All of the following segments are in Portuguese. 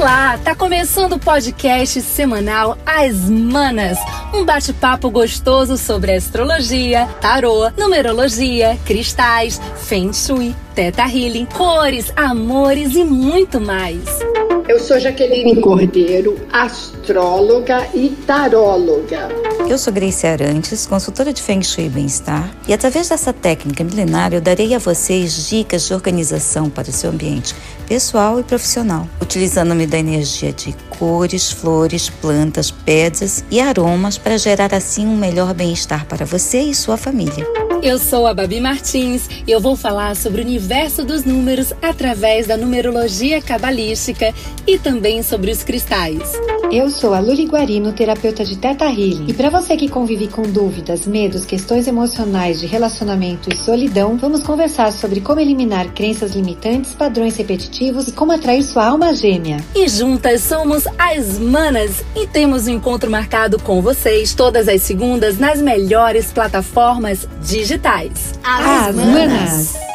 Olá, tá começando o podcast semanal As Manas, um bate-papo gostoso sobre astrologia, tarô, numerologia, cristais, feng shui, teta healing, cores, amores e muito mais. Eu sou Jaqueline Cordeiro, astróloga e taróloga. Eu sou Grace Arantes, consultora de Feng Shui e Bem-Estar, e através dessa técnica milenária eu darei a vocês dicas de organização para o seu ambiente pessoal e profissional, utilizando-me da energia de cores, flores, plantas, pedras e aromas para gerar assim um melhor bem-estar para você e sua família. Eu sou a Babi Martins e eu vou falar sobre o universo dos números através da numerologia cabalística e também sobre os cristais. Eu sou a Luli Guarino, terapeuta de Teta Healing. E para você que convive com dúvidas, medos, questões emocionais de relacionamento e solidão, vamos conversar sobre como eliminar crenças limitantes, padrões repetitivos e como atrair sua alma gêmea. E juntas somos as Manas e temos um encontro marcado com vocês todas as segundas nas melhores plataformas digitais. As, as Manas. Manas.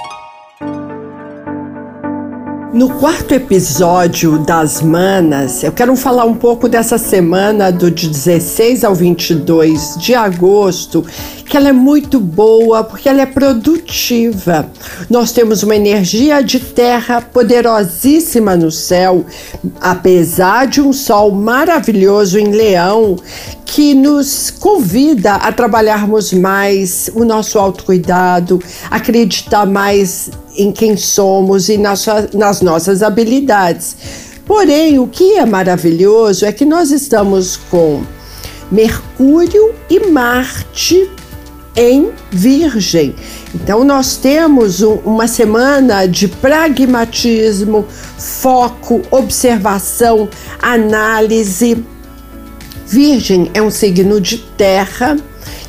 No quarto episódio das Manas, eu quero falar um pouco dessa semana do 16 ao 22 de agosto, que ela é muito boa porque ela é produtiva. Nós temos uma energia de terra poderosíssima no céu, apesar de um sol maravilhoso em Leão que nos convida a trabalharmos mais o nosso autocuidado, acreditar mais em quem somos e nas, nas nossas habilidades. Porém, o que é maravilhoso é que nós estamos com Mercúrio e Marte em Virgem. Então, nós temos um, uma semana de pragmatismo, foco, observação, análise. Virgem é um signo de terra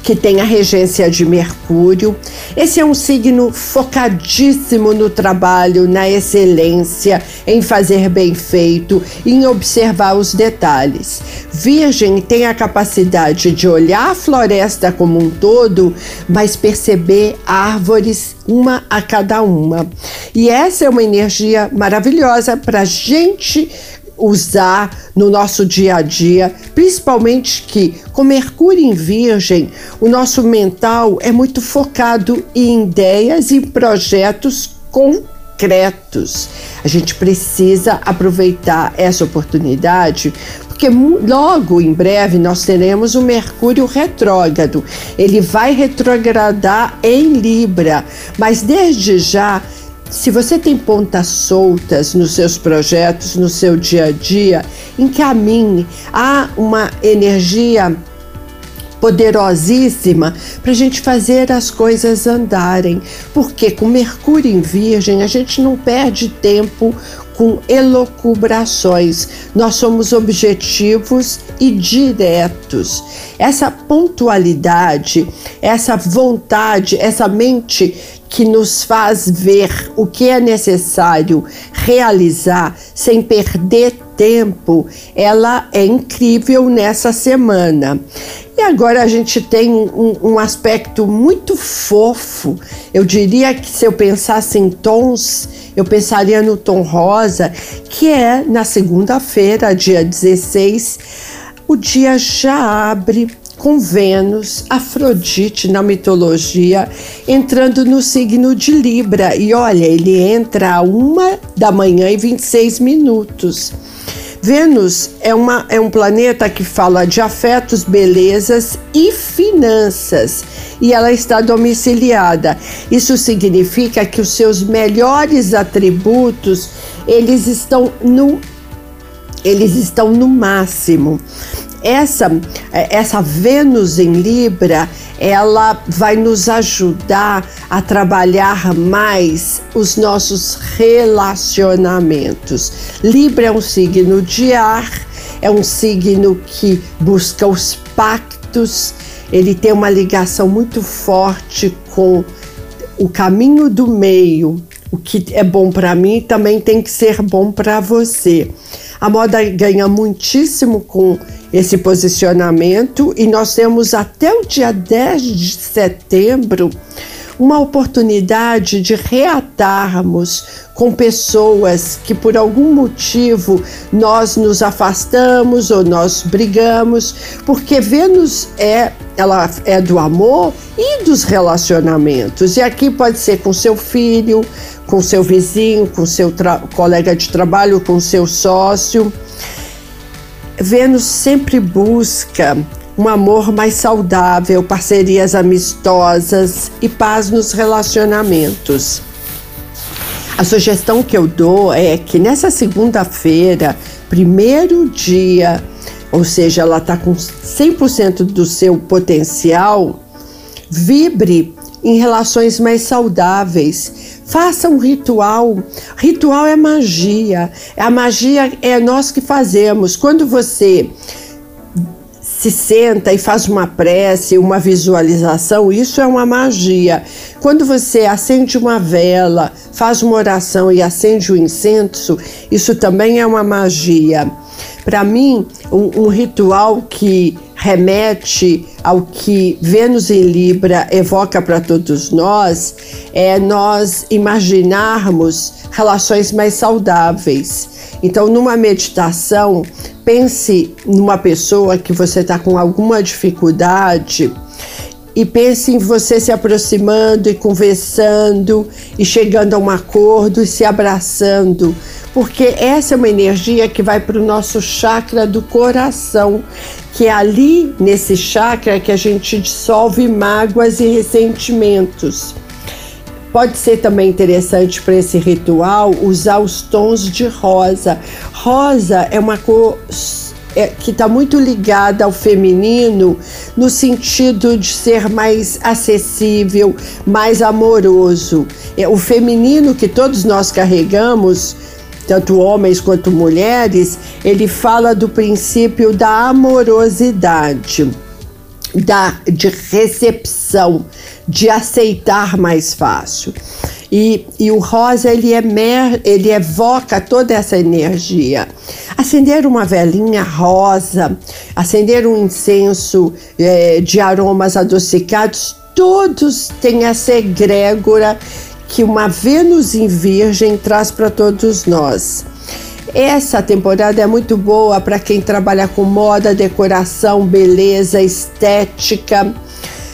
que tem a regência de Mercúrio. Esse é um signo focadíssimo no trabalho, na excelência, em fazer bem feito, em observar os detalhes. Virgem tem a capacidade de olhar a floresta como um todo, mas perceber árvores uma a cada uma. E essa é uma energia maravilhosa para gente usar no nosso dia a dia, principalmente que com Mercúrio em Virgem, o nosso mental é muito focado em ideias e projetos concretos. A gente precisa aproveitar essa oportunidade porque logo em breve nós teremos o Mercúrio retrógrado. Ele vai retrogradar em Libra, mas desde já se você tem pontas soltas nos seus projetos, no seu dia a dia, encaminhe. Há uma energia poderosíssima para a gente fazer as coisas andarem. Porque com Mercúrio em Virgem a gente não perde tempo com elocubrações. Nós somos objetivos e diretos. Essa pontualidade, essa vontade, essa mente que nos faz ver o que é necessário realizar sem perder tempo, ela é incrível nessa semana. E agora a gente tem um, um, aspecto muito fofo. Eu diria que se eu pensasse em tons, eu pensaria no tom rosa, que é na segunda-feira, dia 16, o dia já abre com Vênus, Afrodite na mitologia, entrando no signo de Libra. E olha, ele entra a uma da manhã e 26 minutos. Vênus é, uma, é um planeta que fala de afetos, belezas e finanças, e ela está domiciliada. Isso significa que os seus melhores atributos, eles estão no eles estão no máximo essa, essa Vênus em Libra, ela vai nos ajudar a trabalhar mais os nossos relacionamentos. Libra é um signo de ar, é um signo que busca os pactos, ele tem uma ligação muito forte com o caminho do meio. O que é bom para mim também tem que ser bom para você. A moda ganha muitíssimo com esse posicionamento e nós temos até o dia 10 de setembro uma oportunidade de reatarmos com pessoas que por algum motivo nós nos afastamos ou nós brigamos, porque Vênus é ela é do amor e dos relacionamentos. E aqui pode ser com seu filho, com seu vizinho, com seu colega de trabalho, com seu sócio. Vênus sempre busca um amor mais saudável, parcerias amistosas e paz nos relacionamentos. A sugestão que eu dou é que nessa segunda-feira, primeiro dia, ou seja, ela está com 100% do seu potencial, vibre em relações mais saudáveis. Faça um ritual. Ritual é magia. A magia é nós que fazemos. Quando você se senta e faz uma prece, uma visualização, isso é uma magia. Quando você acende uma vela, faz uma oração e acende o incenso, isso também é uma magia. Para mim, um, um ritual que remete ao que Vênus em Libra evoca para todos nós é nós imaginarmos relações mais saudáveis. Então, numa meditação, pense numa pessoa que você está com alguma dificuldade e pense em você se aproximando e conversando e chegando a um acordo e se abraçando, porque essa é uma energia que vai para o nosso chakra do coração, que é ali nesse chakra que a gente dissolve mágoas e ressentimentos. Pode ser também interessante para esse ritual usar os tons de rosa. Rosa é uma cor é, que está muito ligada ao feminino no sentido de ser mais acessível, mais amoroso. É, o feminino que todos nós carregamos, tanto homens quanto mulheres, ele fala do princípio da amorosidade, da, de recepção, de aceitar mais fácil. E, e o rosa ele, emer, ele evoca toda essa energia. Acender uma velinha rosa, acender um incenso é, de aromas adocicados, todos têm essa egrégora que uma Vênus em Virgem traz para todos nós. Essa temporada é muito boa para quem trabalha com moda, decoração, beleza, estética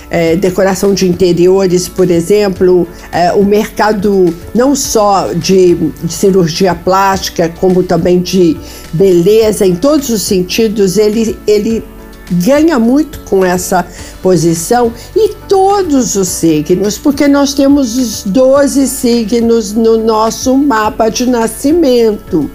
é, decoração de interiores, por exemplo, é, o mercado não só de, de, cirurgia plástica, como também de beleza, em todos os sentidos, ele, ele ganha muito com essa posição e todos os signos, porque nós temos os 12 signos no nosso mapa de nascimento.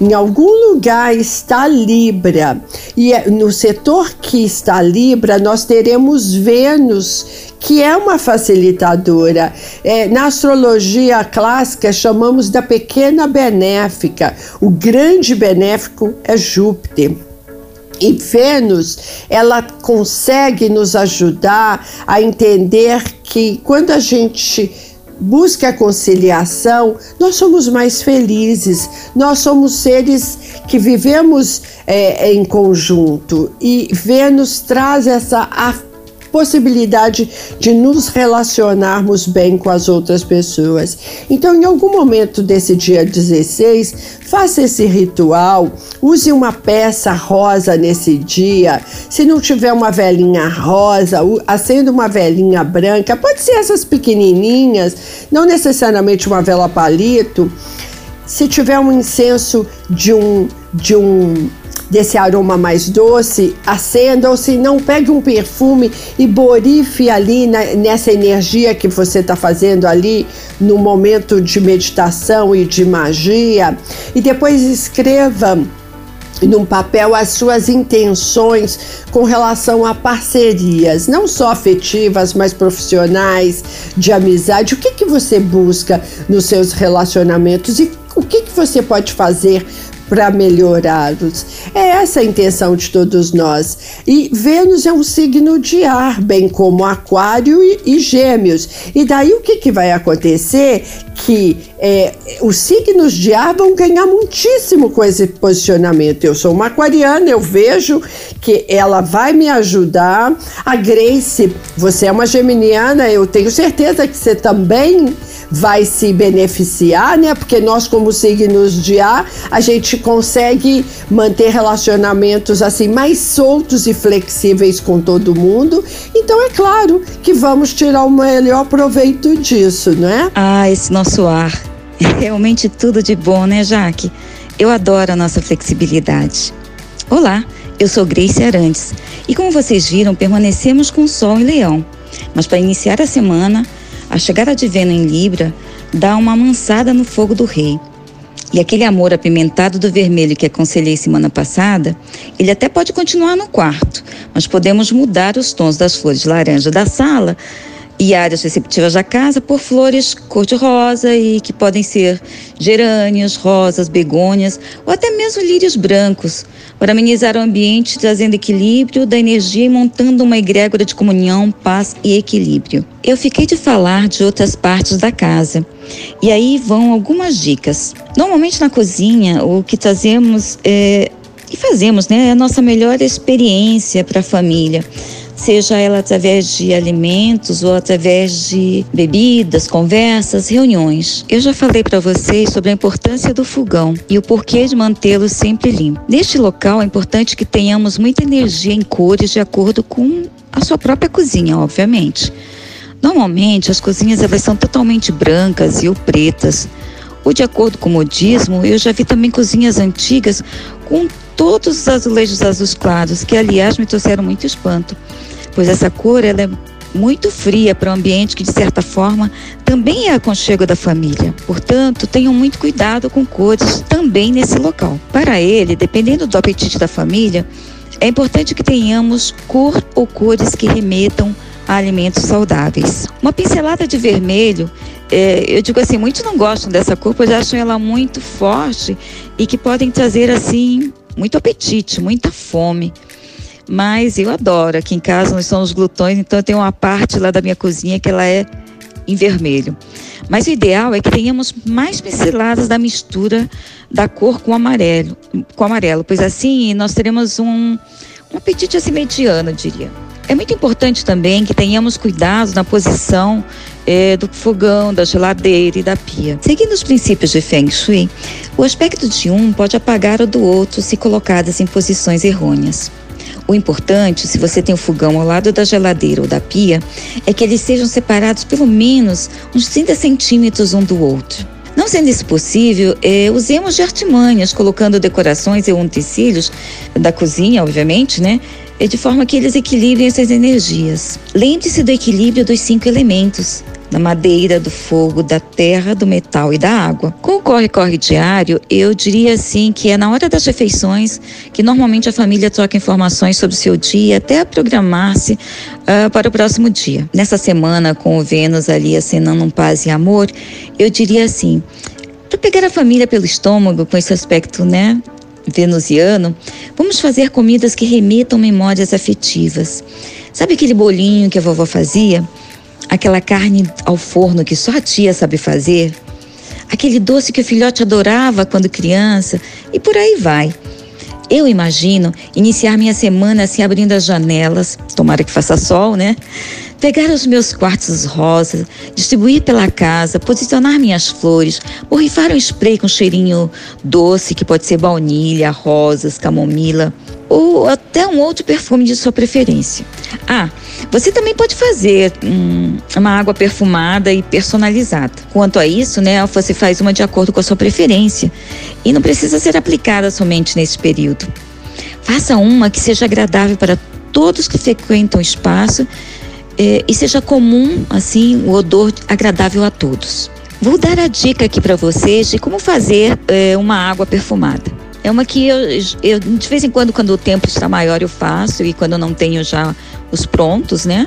Em algum lugar está Libra, e é, no setor que está Libra, nós teremos Vênus, que é uma facilitadora. É, na astrologia clássica, chamamos da pequena benéfica. O grande benéfico é Júpiter. E Vênus, ela consegue nos ajudar a entender que quando a gente busca a conciliação, nós somos mais felizes, nós somos seres que vivemos é, em conjunto. E Vênus traz essa possibilidade de nos relacionarmos bem com as outras pessoas. Então, em algum momento desse dia 16, faça esse ritual, use uma peça rosa nesse dia. Se não tiver uma velinha rosa, acenda uma velinha branca, pode ser essas pequenininhas, não necessariamente uma vela palito. Se tiver um incenso de um de um desse aroma mais doce, acenda ou se não, pegue um perfume e borife ali na, nessa energia que você está fazendo ali no momento de meditação e de magia e depois escreva num papel as suas intenções com relação a parcerias, não só afetivas, mas profissionais, de amizade. O que, que você busca nos seus relacionamentos e o que, que você pode fazer para melhorá-los. É essa a intenção de todos nós. E Vênus é um signo de ar, bem como Aquário e, e Gêmeos. E daí o que, que vai acontecer? Que é, os signos de ar vão ganhar muitíssimo com esse posicionamento. Eu sou uma aquariana, eu vejo que ela vai me ajudar. A Grace, você é uma geminiana, eu tenho certeza que você também vai se beneficiar, né? Porque nós, como signos de ar, a gente consegue manter relacionamentos assim mais soltos e flexíveis com todo mundo. Então é claro que vamos tirar o melhor proveito disso, né? Ah, esse nosso ar. É realmente tudo de bom, né, Jaque? Eu adoro a nossa flexibilidade. Olá, eu sou Grace Arantes e como vocês viram, permanecemos com Sol em Leão. Mas para iniciar a semana, a chegada de Vênus em Libra dá uma amansada no fogo do rei. E aquele amor apimentado do vermelho que aconselhei semana passada, ele até pode continuar no quarto, mas podemos mudar os tons das flores laranja da sala e áreas receptivas da casa por flores cor-de-rosa e que podem ser gerânios, rosas, begônias ou até mesmo lírios brancos, para amenizar o ambiente, trazendo equilíbrio da energia e montando uma egrégora de comunhão, paz e equilíbrio. Eu fiquei de falar de outras partes da casa. E aí vão algumas dicas. Normalmente na cozinha, o que trazemos é, e fazemos, né, é a nossa melhor experiência para a família seja ela através de alimentos ou através de bebidas, conversas, reuniões. Eu já falei para vocês sobre a importância do fogão e o porquê de mantê-lo sempre limpo. Neste local é importante que tenhamos muita energia em cores de acordo com a sua própria cozinha, obviamente. Normalmente as cozinhas elas são totalmente brancas e ou pretas. Ou de acordo com o modismo, eu já vi também cozinhas antigas com todos os azulejos azuis claros, que aliás me trouxeram muito espanto, pois essa cor ela é muito fria para um ambiente que, de certa forma, também é aconchego da família. Portanto, tenham muito cuidado com cores também nesse local. Para ele, dependendo do apetite da família, é importante que tenhamos cor ou cores que remetam a alimentos saudáveis. Uma pincelada de vermelho, é, eu digo assim, muitos não gostam dessa cor, pois acham ela muito forte e que podem trazer assim muito apetite, muita fome. Mas eu adoro. Aqui em casa nós somos glutões, então eu tenho uma parte lá da minha cozinha que ela é em vermelho. Mas o ideal é que tenhamos mais pinceladas da mistura da cor com amarelo, com amarelo, pois assim nós teremos um, um apetite assim mediano, eu diria. É muito importante também que tenhamos cuidado na posição é, do fogão, da geladeira e da pia. Seguindo os princípios de Feng Shui, o aspecto de um pode apagar o do outro se colocadas em posições errôneas. O importante, se você tem o fogão ao lado da geladeira ou da pia, é que eles sejam separados pelo menos uns 30 centímetros um do outro. Não sendo isso possível, é, usemos de artimanhas, colocando decorações e utensílios da cozinha, obviamente, né? É de forma que eles equilibrem essas energias. Lembre-se do equilíbrio dos cinco elementos: da madeira, do fogo, da terra, do metal e da água. Com o corre-corre diário, eu diria assim que é na hora das refeições que normalmente a família troca informações sobre o seu dia até programar-se uh, para o próximo dia. Nessa semana, com o Vênus ali acenando um paz e amor, eu diria assim, para pegar a família pelo estômago com esse aspecto, né, venusiano, vamos fazer comidas que remetam memórias afetivas. Sabe aquele bolinho que a vovó fazia? aquela carne ao forno que só a tia sabe fazer, aquele doce que o filhote adorava quando criança, e por aí vai. Eu imagino iniciar minha semana assim abrindo as janelas, tomara que faça sol, né? Pegar os meus quartos rosas, distribuir pela casa, posicionar minhas flores, borrifar um spray com cheirinho doce, que pode ser baunilha, rosas, camomila, ou até um outro perfume de sua preferência. Ah, você também pode fazer hum, uma água perfumada e personalizada. Quanto a isso, né, você faz uma de acordo com a sua preferência e não precisa ser aplicada somente nesse período. Faça uma que seja agradável para todos que frequentam o espaço eh, e seja comum, assim, o odor agradável a todos. Vou dar a dica aqui para vocês de como fazer eh, uma água perfumada. É uma que eu, eu, de vez em quando, quando o tempo está maior, eu faço, e quando não tenho já os prontos, né?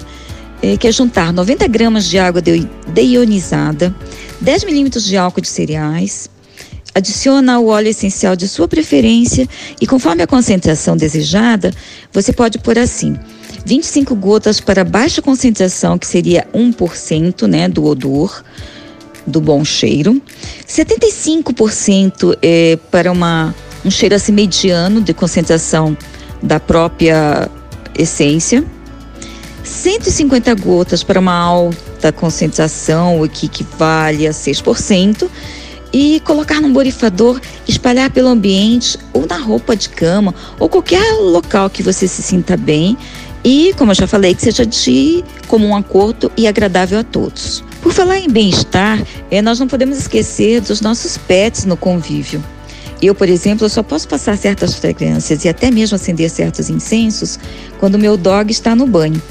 É, que é juntar 90 gramas de água deionizada, 10 milímetros de álcool de cereais, adiciona o óleo essencial de sua preferência e conforme a concentração desejada, você pode pôr assim: 25 gotas para baixa concentração, que seria 1% né, do odor, do bom cheiro, 75% é, para uma, um cheiro assim mediano de concentração da própria essência, 150 gotas para uma alta concentração, o que equivale a 6%, e colocar num borrifador, espalhar pelo ambiente ou na roupa de cama ou qualquer local que você se sinta bem e, como eu já falei, que seja de comum acordo e agradável a todos. Por falar em bem-estar, é, nós não podemos esquecer dos nossos pets no convívio. Eu, por exemplo, só posso passar certas fragrâncias e até mesmo acender certos incensos quando meu dog está no banho.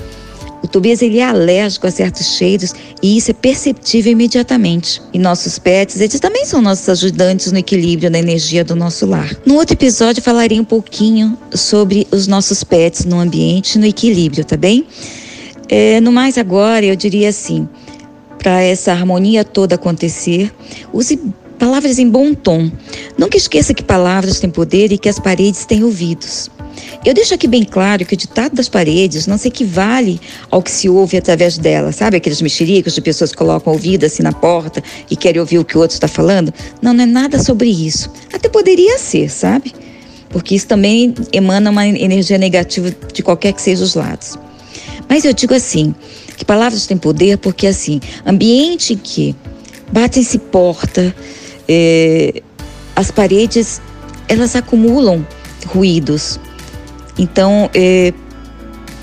O Tobias ele é alérgico a certos cheiros e isso é perceptível imediatamente. E nossos pets, eles também são nossos ajudantes no equilíbrio da energia do nosso lar. No outro episódio falarei um pouquinho sobre os nossos pets no ambiente, no equilíbrio, tá bem? É, no mais agora, eu diria assim, para essa harmonia toda acontecer, use palavras em bom tom. Nunca esqueça que palavras têm poder e que as paredes têm ouvidos. Eu deixo aqui bem claro que o ditado das paredes não se equivale ao que se ouve através dela. Sabe aqueles mexericos de pessoas que colocam o ouvido assim na porta e querem ouvir o que o outro está falando? Não, não é nada sobre isso. Até poderia ser, sabe? Porque isso também emana uma energia negativa de qualquer que seja os lados. Mas eu digo assim, que palavras têm poder porque assim, ambiente em que batem-se porta, é, as paredes, elas acumulam ruídos, então, é,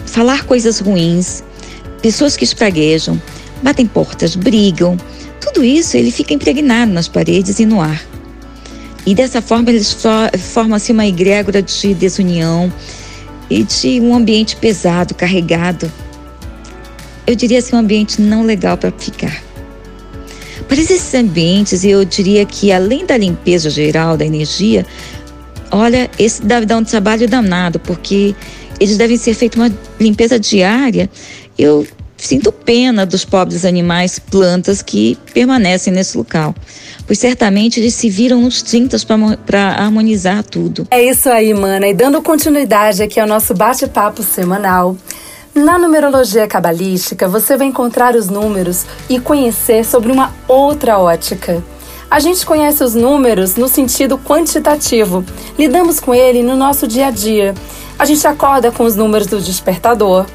falar coisas ruins, pessoas que espraguejam, batem portas, brigam, tudo isso ele fica impregnado nas paredes e no ar. E dessa forma eles formam-se uma egrégora de desunião e de um ambiente pesado, carregado. Eu diria assim, um ambiente não legal para ficar. Para esses ambientes, eu diria que além da limpeza geral da energia, Olha, esse deve dar um trabalho danado, porque eles devem ser feita uma limpeza diária. Eu sinto pena dos pobres animais, plantas que permanecem nesse local, pois certamente eles se viram nos tintas para harmonizar tudo. É isso aí, mana. E dando continuidade aqui ao nosso bate-papo semanal. Na numerologia cabalística, você vai encontrar os números e conhecer sobre uma outra ótica. A gente conhece os números no sentido quantitativo, lidamos com ele no nosso dia a dia. A gente acorda com os números do despertador,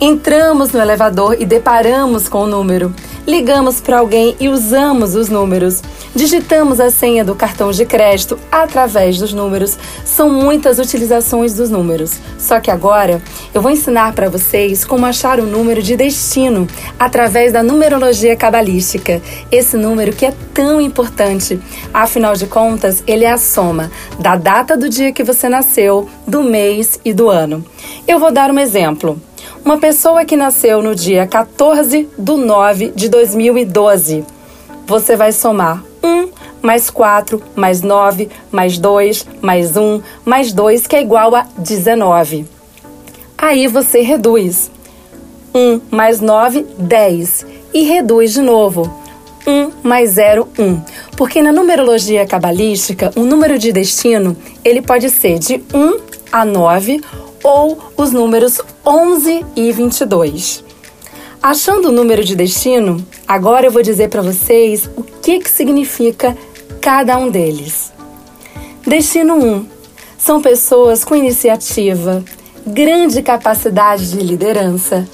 entramos no elevador e deparamos com o número. Ligamos para alguém e usamos os números. Digitamos a senha do cartão de crédito através dos números. São muitas utilizações dos números. Só que agora eu vou ensinar para vocês como achar o número de destino através da numerologia cabalística. Esse número que é tão importante. Afinal de contas, ele é a soma da data do dia que você nasceu, do mês e do ano. Eu vou dar um exemplo. Uma pessoa que nasceu no dia 14 do 9 de 2012. Você vai somar 1 mais 4 mais 9 mais 2 mais 1 mais 2, que é igual a 19. Aí você reduz. 1 mais 9, 10. E reduz de novo. 1 mais 0, 1. Porque na numerologia cabalística, o número de destino ele pode ser de 1 a 9 ou os números 11 e 22. Achando o número de destino, agora eu vou dizer para vocês o que, que significa cada um deles. Destino 1 são pessoas com iniciativa, grande capacidade de liderança,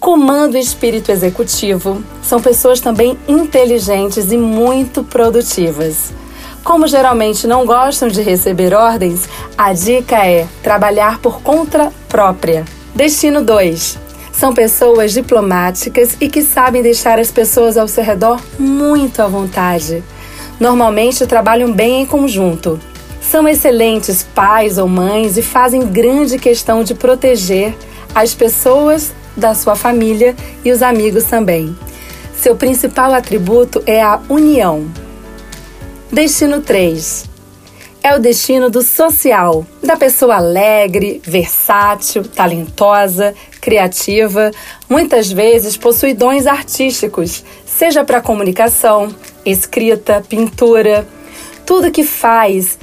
comando e espírito executivo. São pessoas também inteligentes e muito produtivas. Como geralmente não gostam de receber ordens, a dica é trabalhar por conta própria. Destino 2. São pessoas diplomáticas e que sabem deixar as pessoas ao seu redor muito à vontade. Normalmente trabalham bem em conjunto. São excelentes pais ou mães e fazem grande questão de proteger as pessoas da sua família e os amigos também. Seu principal atributo é a união. Destino 3 é o destino do social, da pessoa alegre, versátil, talentosa, criativa, muitas vezes possui dons artísticos, seja para comunicação, escrita, pintura. Tudo que faz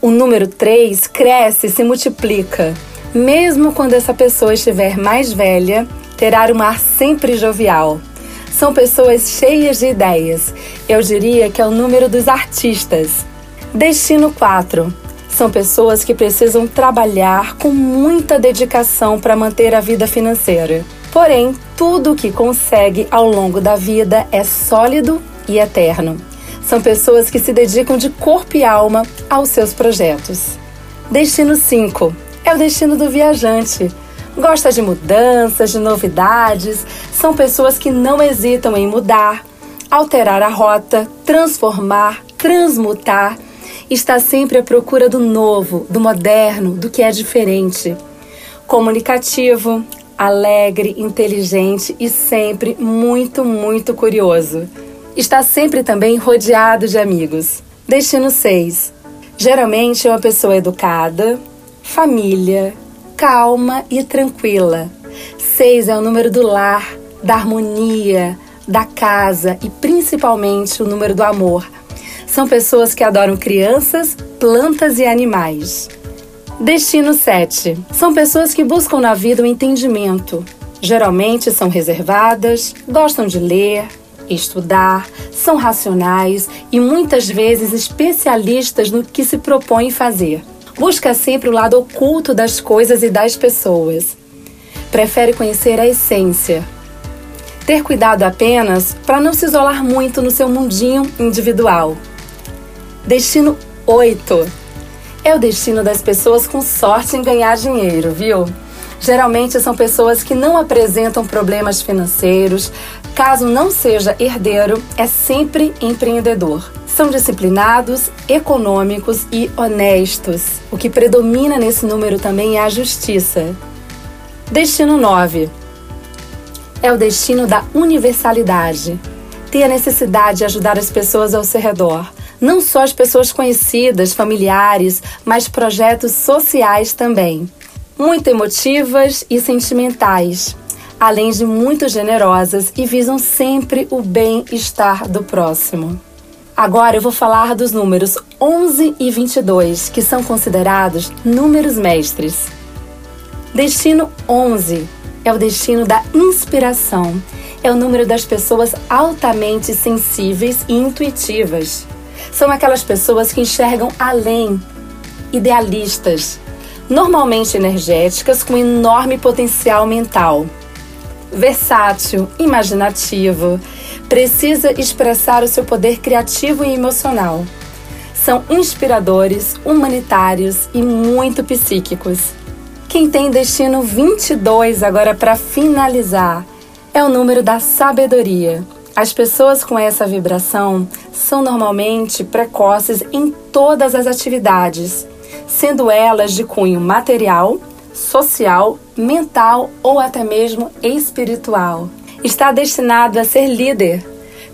o número 3 cresce e se multiplica. Mesmo quando essa pessoa estiver mais velha, terá um ar sempre jovial. São pessoas cheias de ideias. Eu diria que é o número dos artistas. Destino 4. São pessoas que precisam trabalhar com muita dedicação para manter a vida financeira. Porém, tudo o que consegue ao longo da vida é sólido e eterno. São pessoas que se dedicam de corpo e alma aos seus projetos. Destino 5 é o destino do viajante. Gosta de mudanças, de novidades, são pessoas que não hesitam em mudar, alterar a rota, transformar, transmutar. Está sempre à procura do novo, do moderno, do que é diferente. Comunicativo, alegre, inteligente e sempre muito, muito curioso. Está sempre também rodeado de amigos. Destino 6. Geralmente é uma pessoa educada, família, calma e tranquila. 6 é o número do lar, da harmonia, da casa e principalmente o número do amor. São pessoas que adoram crianças, plantas e animais. Destino 7. São pessoas que buscam na vida o entendimento. Geralmente são reservadas, gostam de ler, estudar, são racionais e muitas vezes especialistas no que se propõem fazer. Busca sempre o lado oculto das coisas e das pessoas. Prefere conhecer a essência. Ter cuidado apenas para não se isolar muito no seu mundinho individual. Destino 8 é o destino das pessoas com sorte em ganhar dinheiro, viu? Geralmente são pessoas que não apresentam problemas financeiros, caso não seja herdeiro, é sempre empreendedor. São disciplinados, econômicos e honestos. O que predomina nesse número também é a justiça. Destino 9 é o destino da universalidade. Tem a necessidade de ajudar as pessoas ao seu redor não só as pessoas conhecidas, familiares, mas projetos sociais também. Muito emotivas e sentimentais, além de muito generosas e visam sempre o bem-estar do próximo. Agora eu vou falar dos números 11 e 22, que são considerados números mestres. Destino 11 é o destino da inspiração. É o número das pessoas altamente sensíveis e intuitivas são aquelas pessoas que enxergam além, idealistas, normalmente energéticas com enorme potencial mental. Versátil, imaginativo, precisa expressar o seu poder criativo e emocional. São inspiradores, humanitários e muito psíquicos. Quem tem destino 22 agora para finalizar é o número da sabedoria. As pessoas com essa vibração são normalmente precoces em todas as atividades, sendo elas de cunho material, social, mental ou até mesmo espiritual. Está destinado a ser líder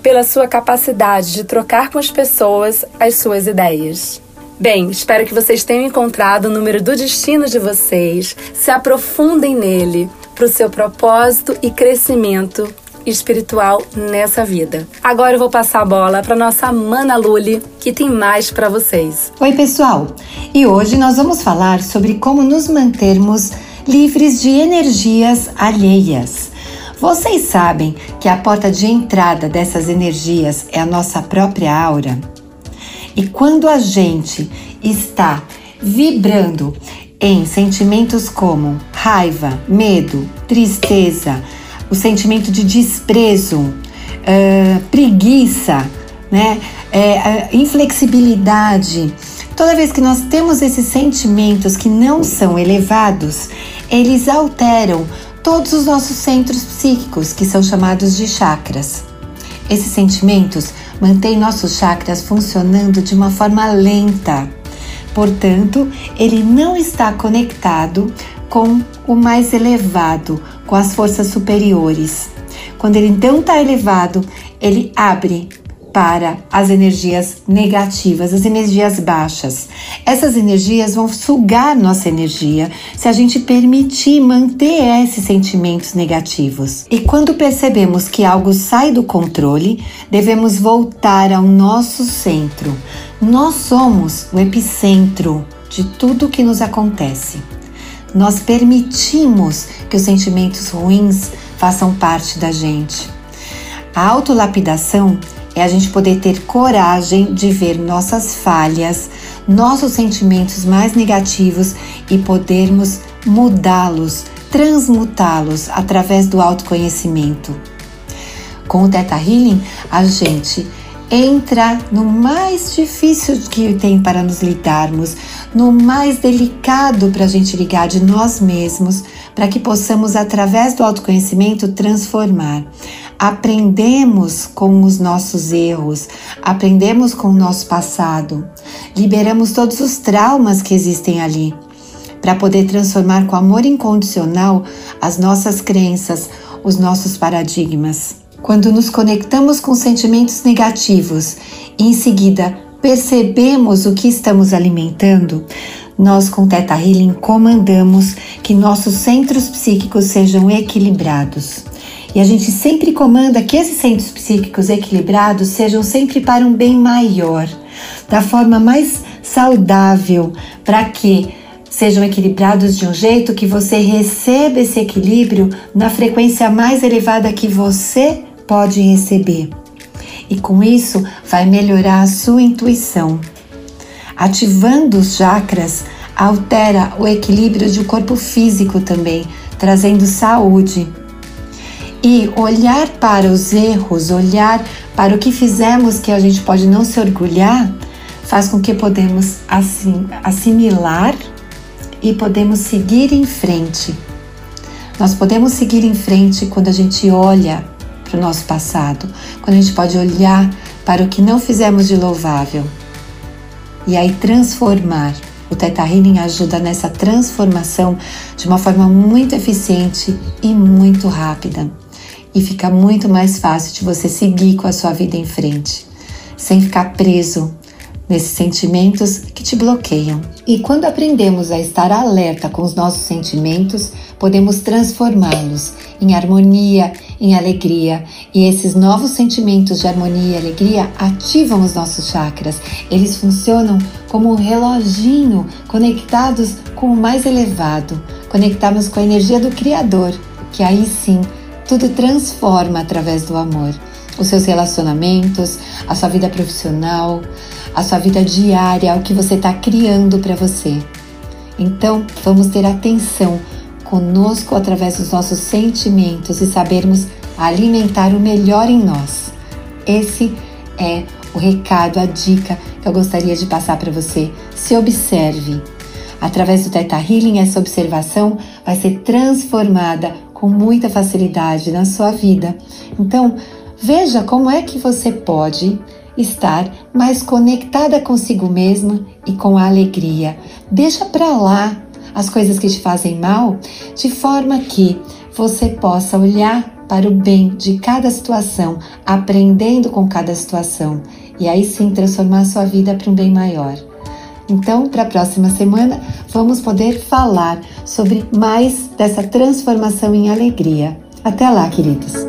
pela sua capacidade de trocar com as pessoas as suas ideias. Bem, espero que vocês tenham encontrado o número do destino de vocês, se aprofundem nele para o seu propósito e crescimento espiritual nessa vida. Agora eu vou passar a bola para nossa Mana Luli, que tem mais para vocês. Oi, pessoal. E hoje nós vamos falar sobre como nos mantermos livres de energias alheias. Vocês sabem que a porta de entrada dessas energias é a nossa própria aura? E quando a gente está vibrando em sentimentos como raiva, medo, tristeza, o sentimento de desprezo, uh, preguiça, né? É, inflexibilidade. Toda vez que nós temos esses sentimentos que não são elevados, eles alteram todos os nossos centros psíquicos, que são chamados de chakras. Esses sentimentos mantêm nossos chakras funcionando de uma forma lenta. Portanto, ele não está conectado com o mais elevado, com as forças superiores. Quando ele então está elevado, ele abre para as energias negativas, as energias baixas. Essas energias vão sugar nossa energia se a gente permitir manter esses sentimentos negativos. E quando percebemos que algo sai do controle, devemos voltar ao nosso centro. Nós somos o epicentro de tudo que nos acontece. Nós permitimos que os sentimentos ruins façam parte da gente. A autolapidação é a gente poder ter coragem de ver nossas falhas, nossos sentimentos mais negativos e podermos mudá-los, transmutá-los através do autoconhecimento. Com o Theta Healing, a gente entra no mais difícil que tem para nos lidarmos, no mais delicado para a gente ligar de nós mesmos, para que possamos, através do autoconhecimento, transformar. Aprendemos com os nossos erros, aprendemos com o nosso passado, liberamos todos os traumas que existem ali, para poder transformar com amor incondicional as nossas crenças, os nossos paradigmas. Quando nos conectamos com sentimentos negativos e em seguida percebemos o que estamos alimentando, nós com Teta Healing comandamos que nossos centros psíquicos sejam equilibrados. E a gente sempre comanda que esses centros psíquicos equilibrados sejam sempre para um bem maior, da forma mais saudável, para que sejam equilibrados de um jeito que você receba esse equilíbrio na frequência mais elevada que você pode receber. E com isso vai melhorar a sua intuição. Ativando os chakras altera o equilíbrio do corpo físico também, trazendo saúde. E olhar para os erros, olhar para o que fizemos que a gente pode não se orgulhar, faz com que podemos assim, assimilar e podemos seguir em frente. Nós podemos seguir em frente quando a gente olha para o nosso passado, quando a gente pode olhar para o que não fizemos de louvável e aí transformar. O Teta Healing ajuda nessa transformação de uma forma muito eficiente e muito rápida. E fica muito mais fácil de você seguir com a sua vida em frente, sem ficar preso nesses sentimentos que te bloqueiam. E quando aprendemos a estar alerta com os nossos sentimentos, podemos transformá-los em harmonia, em alegria. E esses novos sentimentos de harmonia e alegria ativam os nossos chakras. Eles funcionam como um reloginho conectados com o mais elevado, conectados com a energia do Criador, que aí sim tudo transforma através do amor. Os seus relacionamentos, a sua vida profissional, a sua vida diária, o que você está criando para você. Então, vamos ter atenção conosco através dos nossos sentimentos e sabermos alimentar o melhor em nós. Esse é o recado, a dica que eu gostaria de passar para você. Se observe. Através do Theta Healing, essa observação vai ser transformada com muita facilidade na sua vida. Então, veja como é que você pode estar mais conectada consigo mesma e com a alegria. Deixa para lá as coisas que te fazem mal, de forma que você possa olhar para o bem de cada situação, aprendendo com cada situação e aí sim transformar sua vida para um bem maior. Então, para a próxima semana, vamos poder falar sobre mais dessa transformação em alegria. Até lá, queridos!